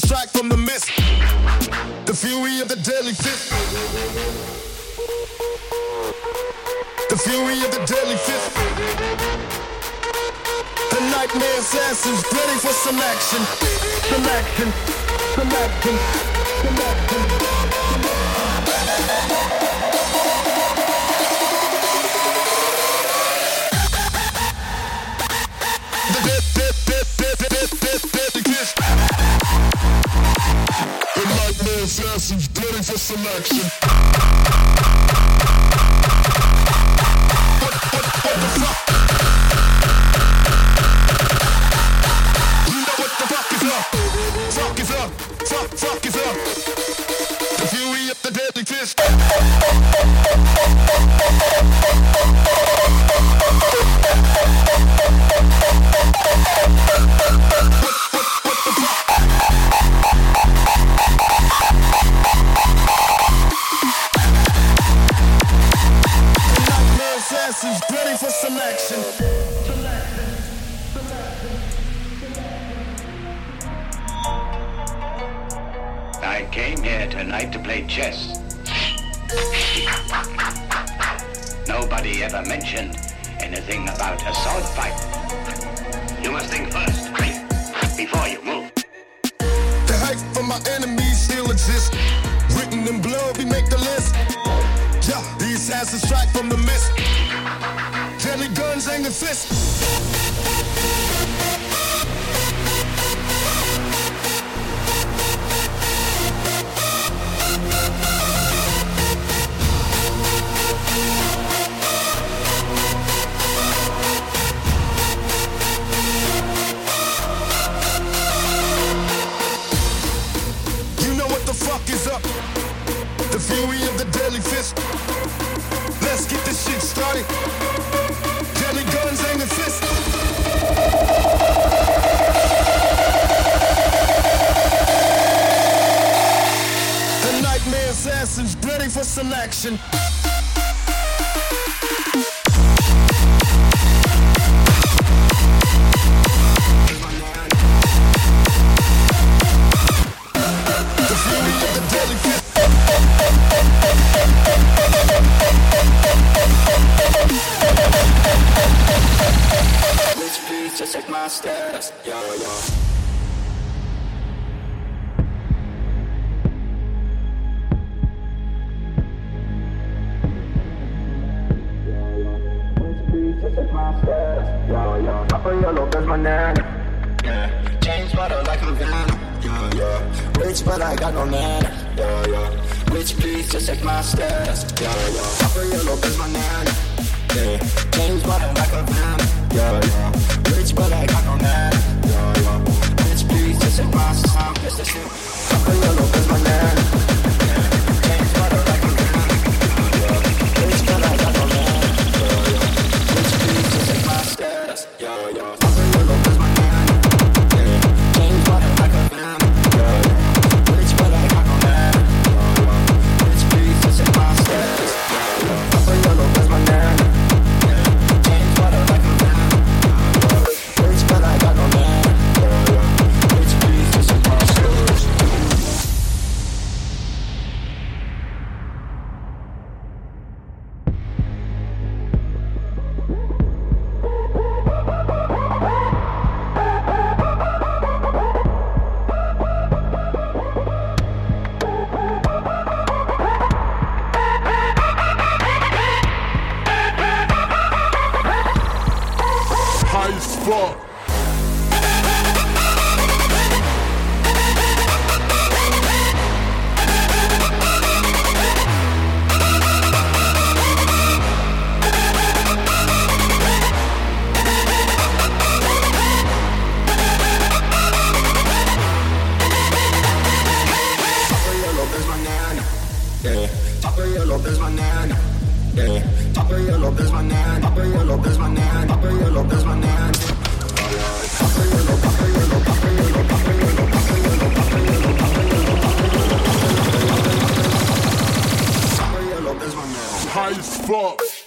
strike from the mist. The fury of the deadly fist. The fury of the deadly fist. The nightmare assassins ready for some action. Some action. Some action. selection. selection. I came here tonight to play chess. Nobody ever mentioned anything about a sword fight. You must think first, before you move. The hype for my enemies still exists. Written in blood, we make the list. Yeah, these assassins strike from the mist guns and the fists. for selection. Rich but I got no man. Yeah, yeah. Rich please, just take my stats. Yeah, yeah. Gabriel Lopez, my man. Yeah. James but I'm like a man. Yeah, yeah. Rich, but I got no man. Yeah, yeah. Rich please, just take my stats. Gabriel Lopez. High as fuck.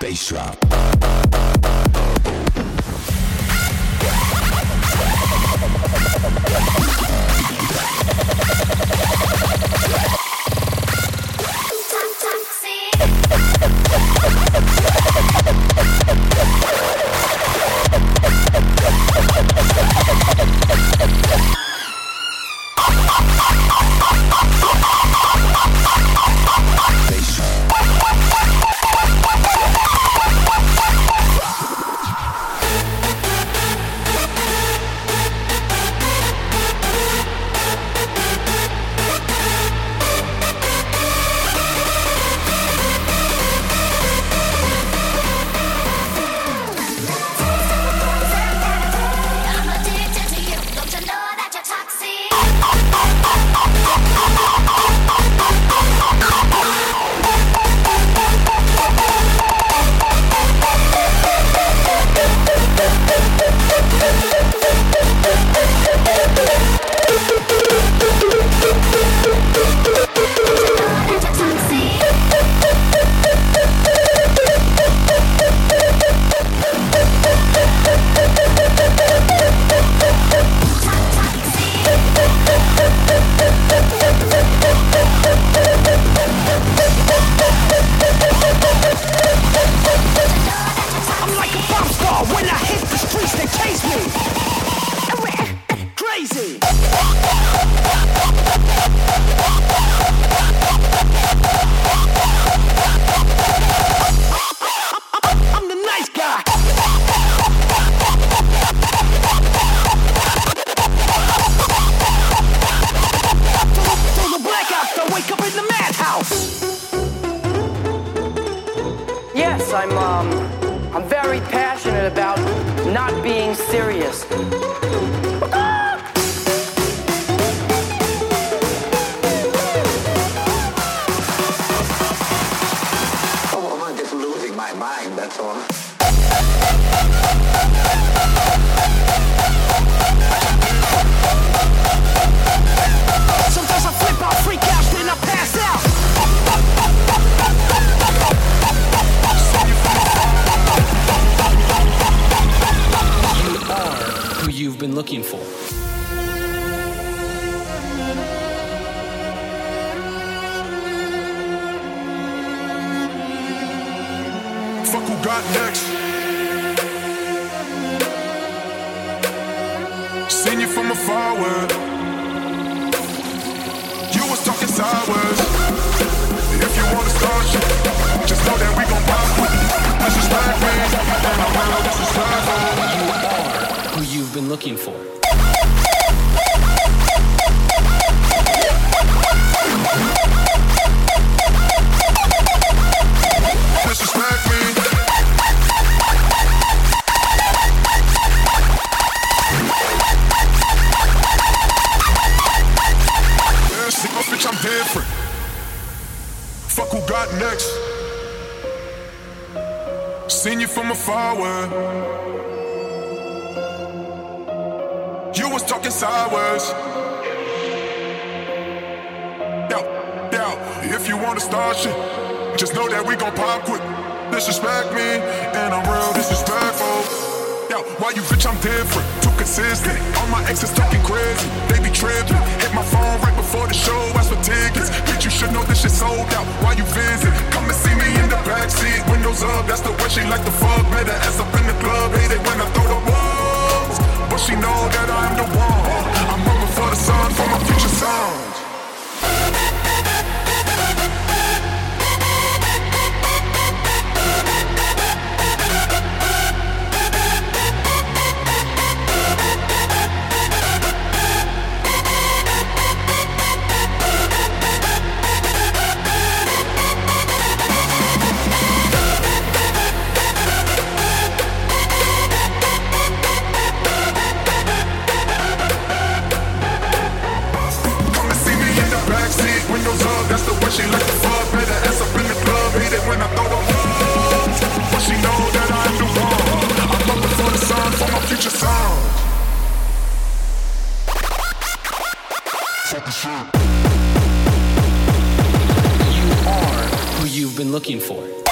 Bass drop. Serious. Wanna start shit, just know that we gon' pop quick. Disrespect me, and I'm real disrespectful. Yo, why you bitch, I'm different, too consistent. All my exes talking crazy, they be tripping. Hit my phone right before the show, ask for tickets. Bitch, you should know this shit sold out. Why you visit? Come and see me in the backseat, windows up. That's the way she like to fuck. Better ass up in the club, hate it when I throw the walls. But she know that I'm the one. I'm moving for the sun, for my future sons. You are who you've been looking for.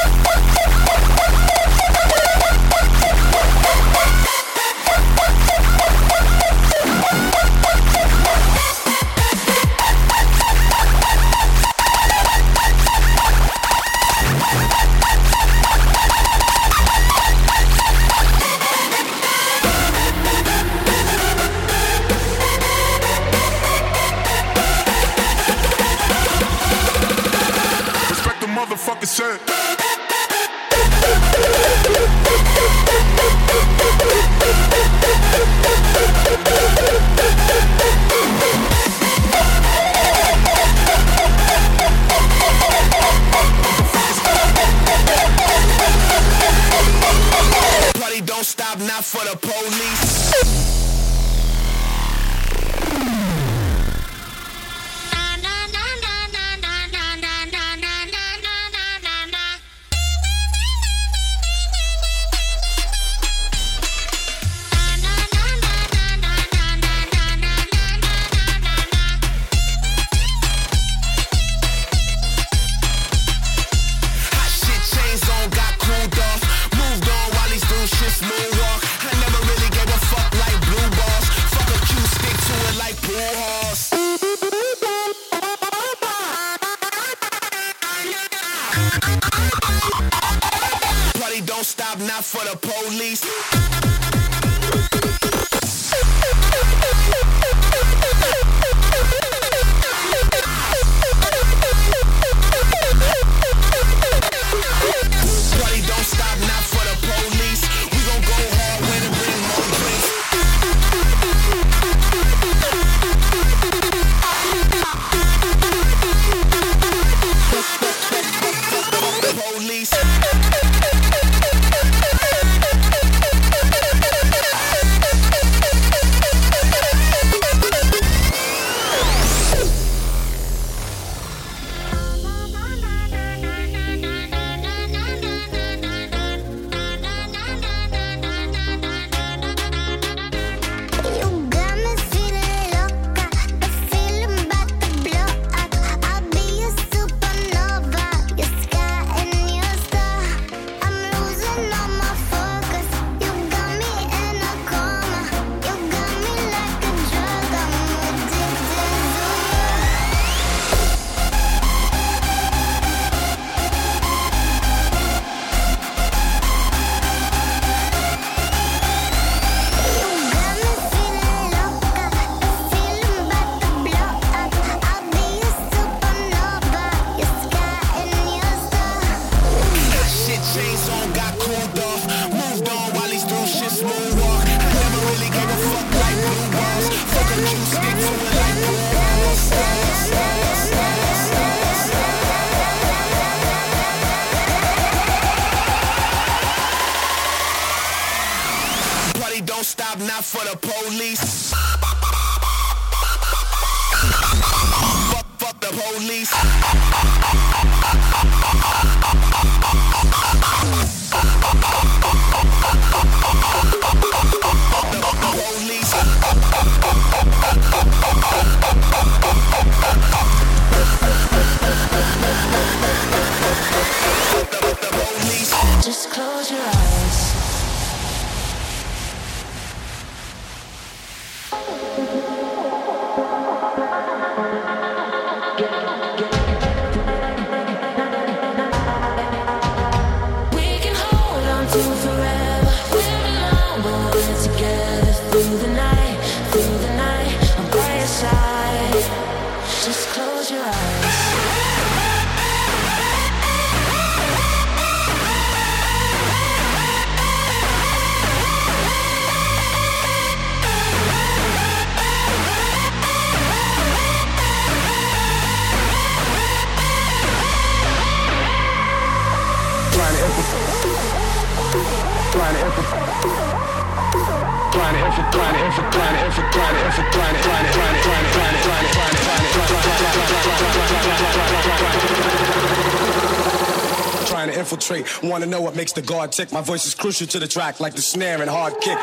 penetrate. Wanna know what makes the guard tick? My voice is crucial to the track, like the snare and hard kick.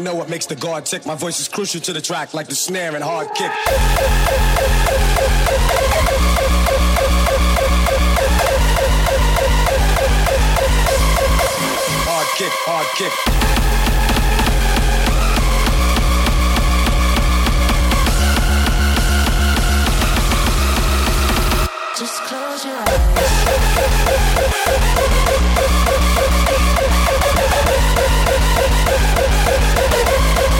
wanna know what makes the guard tick. My voice is crucial to the track, like the snare and hard kick. Hard kick, hard kick. Just close your eyes. Thank you.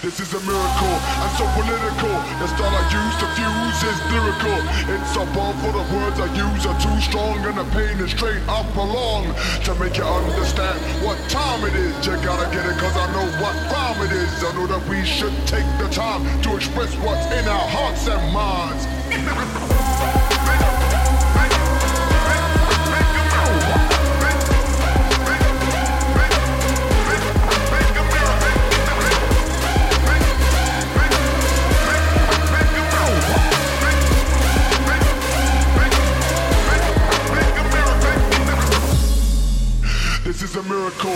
This is a miracle, and so political. The style I use to fuse is lyrical. It's a bomb for the words I use are too strong, and the pain is straight up along. To make you understand what time it is, you gotta get it, cause I know what crime it is. I know that we should take the time to express what's in our hearts and minds. is a miracle.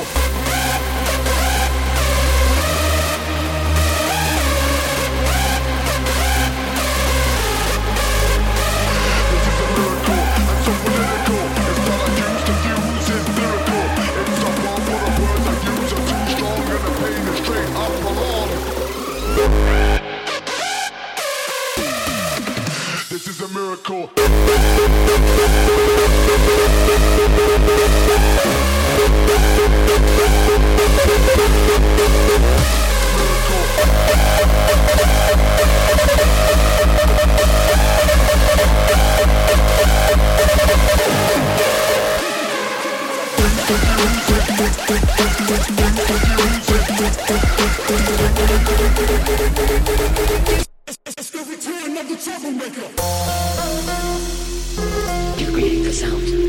This is a miracle, You create the sound.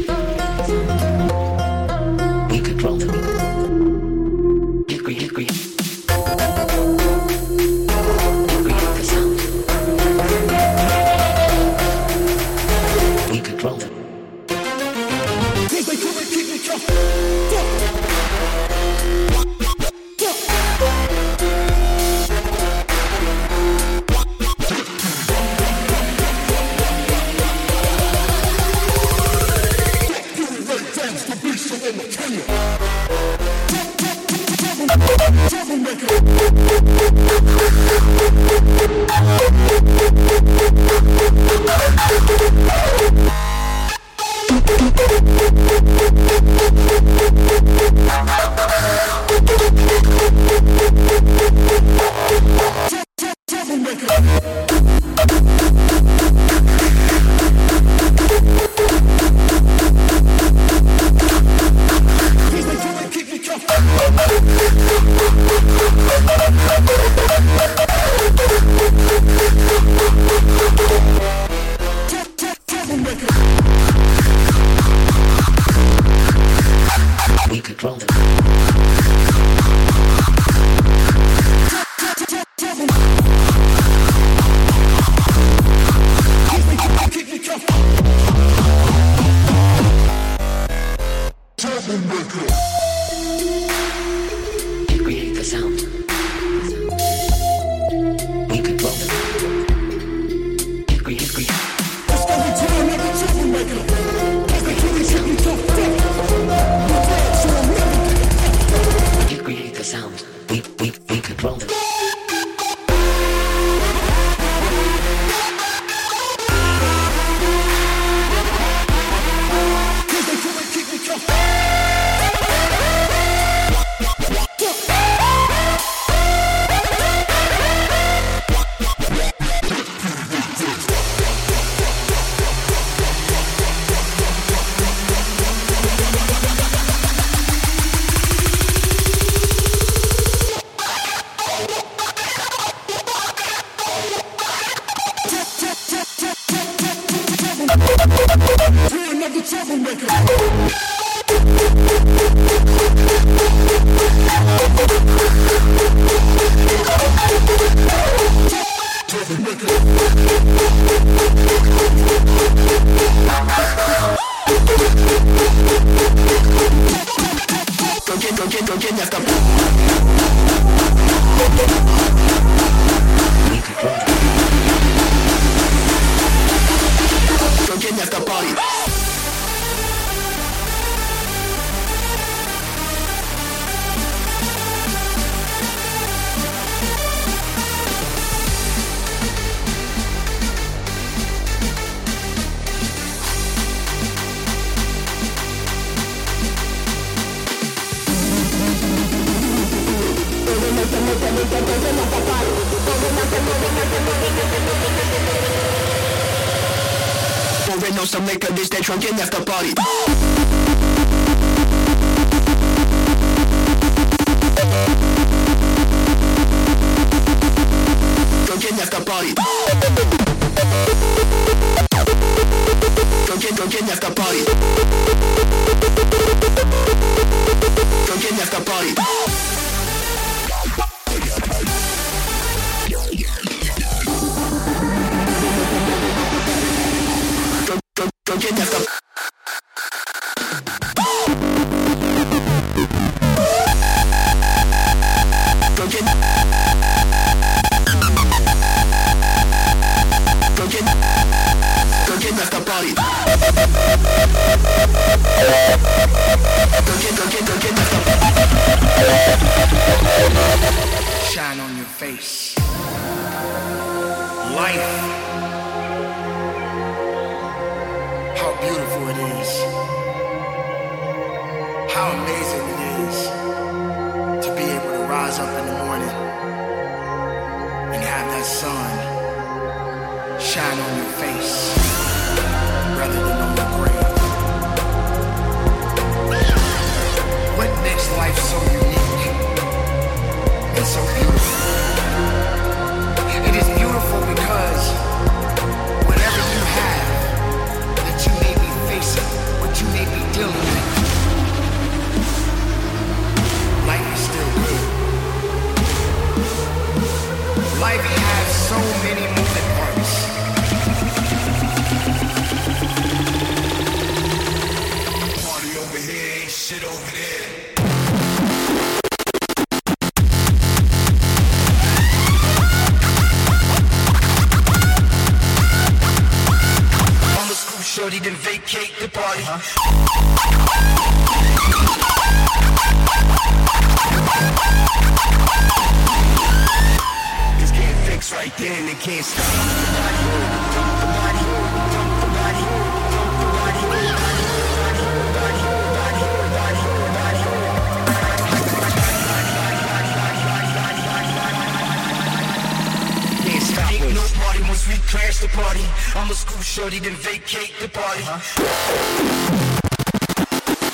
Shorty then vacate the party. Uh-huh.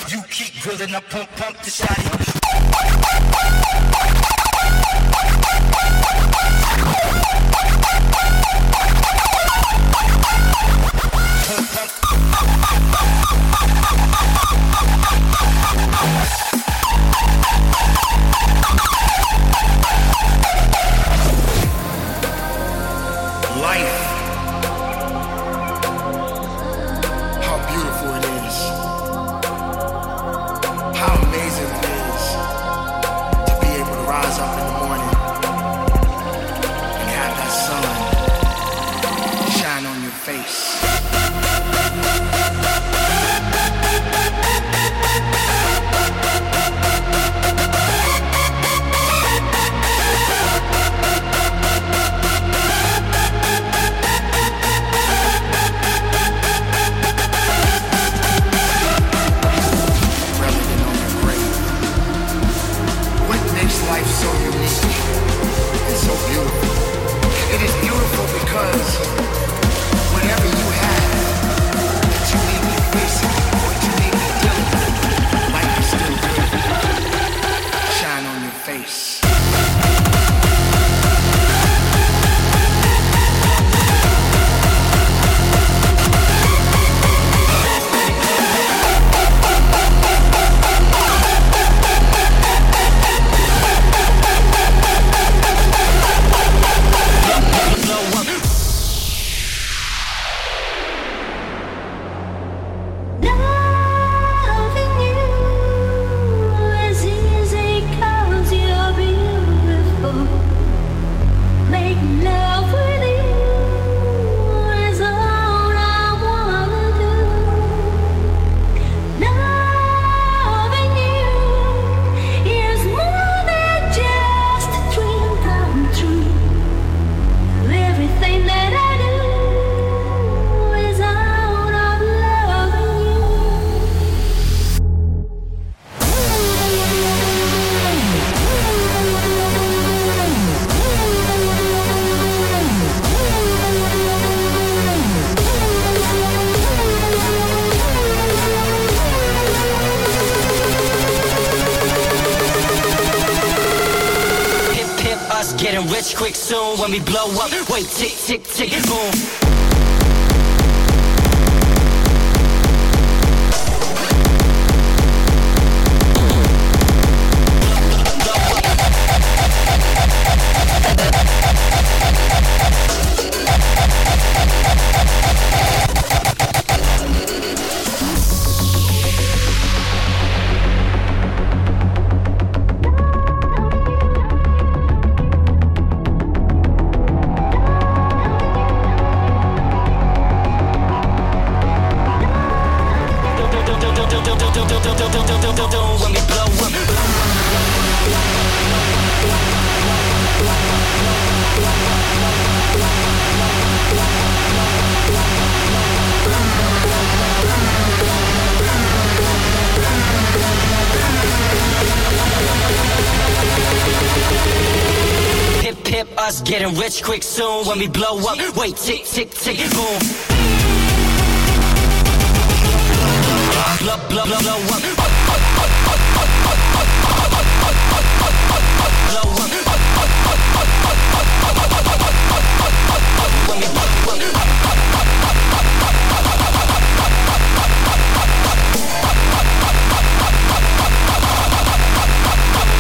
You keep grilling, I pump, pump the shotty. Getting rich quick soon when we blow up. Wait, tick, tick, tick, boom. Blow, blow, blow, blow up.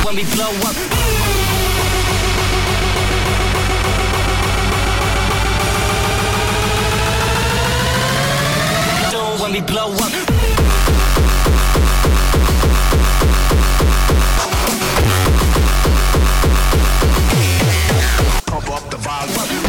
When we blow up. when we blow up. when we blow up. Pump up the volume.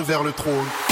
vers le trône.